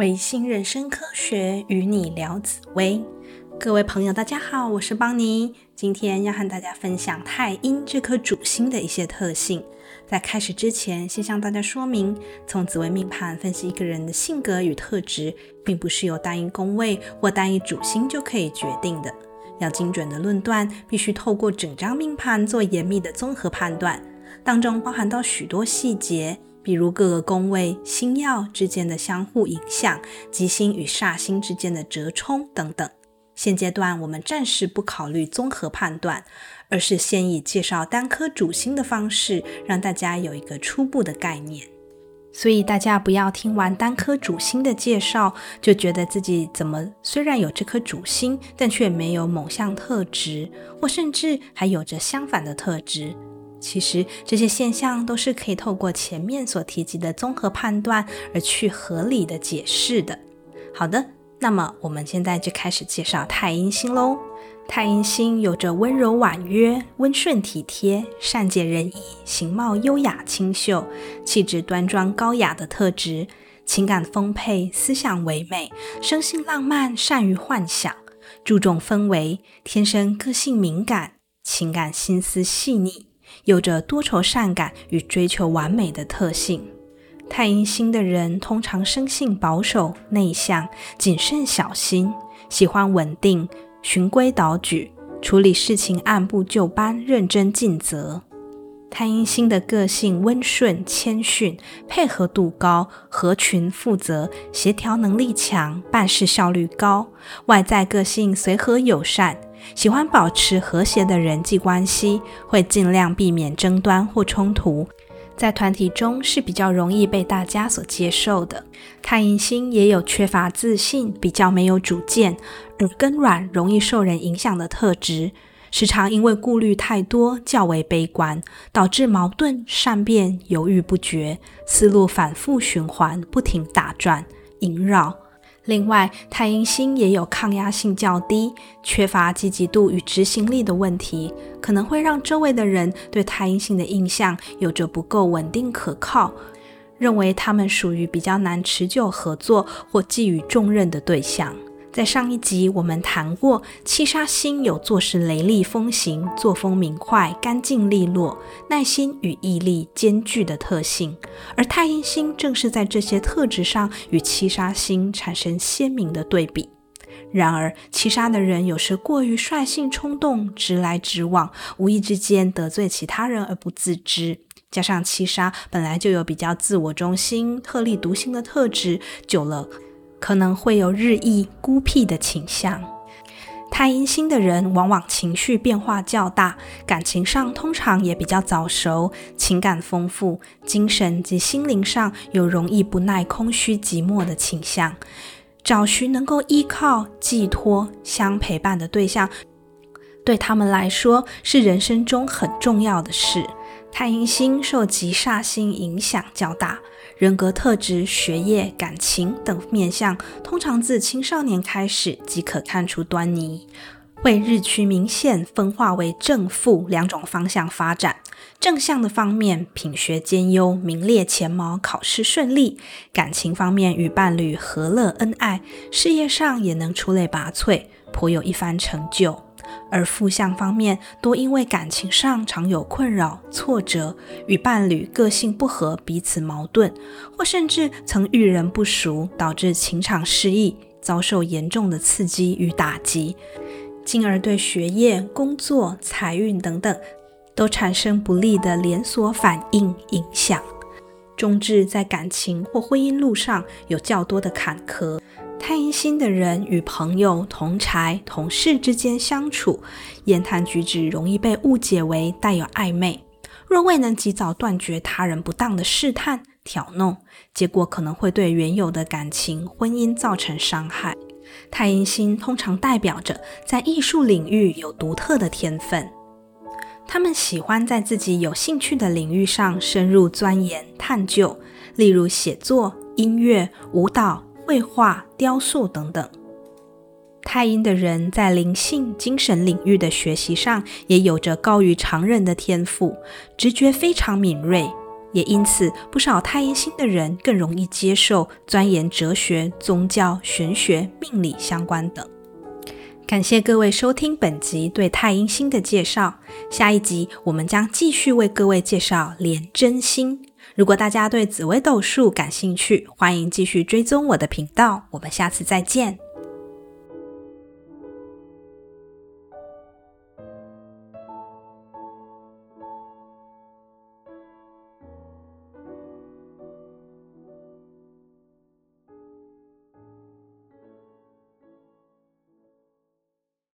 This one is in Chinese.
维新人生科学与你聊紫薇，各位朋友，大家好，我是邦尼，今天要和大家分享太阴这颗主星的一些特性。在开始之前，先向大家说明，从紫微命盘分析一个人的性格与特质，并不是由单一宫位或单一主星就可以决定的。要精准的论断，必须透过整张命盘做严密的综合判断，当中包含到许多细节。比如各个宫位星耀之间的相互影响，吉星与煞星之间的折冲等等。现阶段我们暂时不考虑综合判断，而是先以介绍单颗主星的方式，让大家有一个初步的概念。所以大家不要听完单颗主星的介绍，就觉得自己怎么虽然有这颗主星，但却没有某项特质，或甚至还有着相反的特质。其实这些现象都是可以透过前面所提及的综合判断而去合理的解释的。好的，那么我们现在就开始介绍太阴星喽。太阴星有着温柔婉约、温顺体贴、善解人意、形貌优雅清秀、气质端庄高雅的特质，情感丰沛，思想唯美，生性浪漫，善于幻想，注重氛围，天生个性敏感，情感心思细腻。有着多愁善感与追求完美的特性。太阴星的人通常生性保守、内向、谨慎小心，喜欢稳定、循规蹈矩，处理事情按部就班、认真尽责。太阴星的个性温顺、谦逊，配合度高，合群负责，协调能力强，办事效率高。外在个性随和友善。喜欢保持和谐的人际关系，会尽量避免争端或冲突，在团体中是比较容易被大家所接受的。太阴星也有缺乏自信、比较没有主见、耳根软、容易受人影响的特质，时常因为顾虑太多，较为悲观，导致矛盾善变、犹豫不决，思路反复循环，不停打转、萦绕。另外，太阴星也有抗压性较低、缺乏积极度与执行力的问题，可能会让周围的人对太阴星的印象有着不够稳定可靠，认为他们属于比较难持久合作或寄予重任的对象。在上一集我们谈过，七杀星有做事雷厉风行、作风明快、干净利落、耐心与毅力兼具的特性，而太阴星正是在这些特质上与七杀星产生鲜明的对比。然而，七杀的人有时过于率性冲动、直来直往，无意之间得罪其他人而不自知。加上七杀本来就有比较自我中心、特立独行的特质，久了。可能会有日益孤僻的倾向。太阴星的人往往情绪变化较大，感情上通常也比较早熟，情感丰富，精神及心灵上有容易不耐空虚寂寞的倾向，找寻能够依靠、寄托、相陪伴的对象，对他们来说是人生中很重要的事。太阴星受吉煞星影响较大。人格特质、学业、感情等面相，通常自青少年开始即可看出端倪，会日趋明显，分化为正负两种方向发展。正向的方面，品学兼优，名列前茅，考试顺利；感情方面，与伴侣和乐恩爱，事业上也能出类拔萃，颇有一番成就。而负向方面，多因为感情上常有困扰、挫折，与伴侣个性不合，彼此矛盾，或甚至曾遇人不淑，导致情场失意，遭受严重的刺激与打击，进而对学业、工作、财运等等，都产生不利的连锁反应影响，终至在感情或婚姻路上有较多的坎坷。太阴星的人与朋友、同财、同事之间相处，言谈举止容易被误解为带有暧昧。若未能及早断绝他人不当的试探、挑弄，结果可能会对原有的感情、婚姻造成伤害。太阴星通常代表着在艺术领域有独特的天分，他们喜欢在自己有兴趣的领域上深入钻研、探究，例如写作、音乐、舞蹈。绘画、雕塑等等。太阴的人在灵性、精神领域的学习上也有着高于常人的天赋，直觉非常敏锐，也因此不少太阴星的人更容易接受钻研哲学、宗教、玄学、命理相关等。感谢各位收听本集对太阴星的介绍，下一集我们将继续为各位介绍廉贞星。如果大家对紫微斗数感兴趣，欢迎继续追踪我的频道，我们下次再见。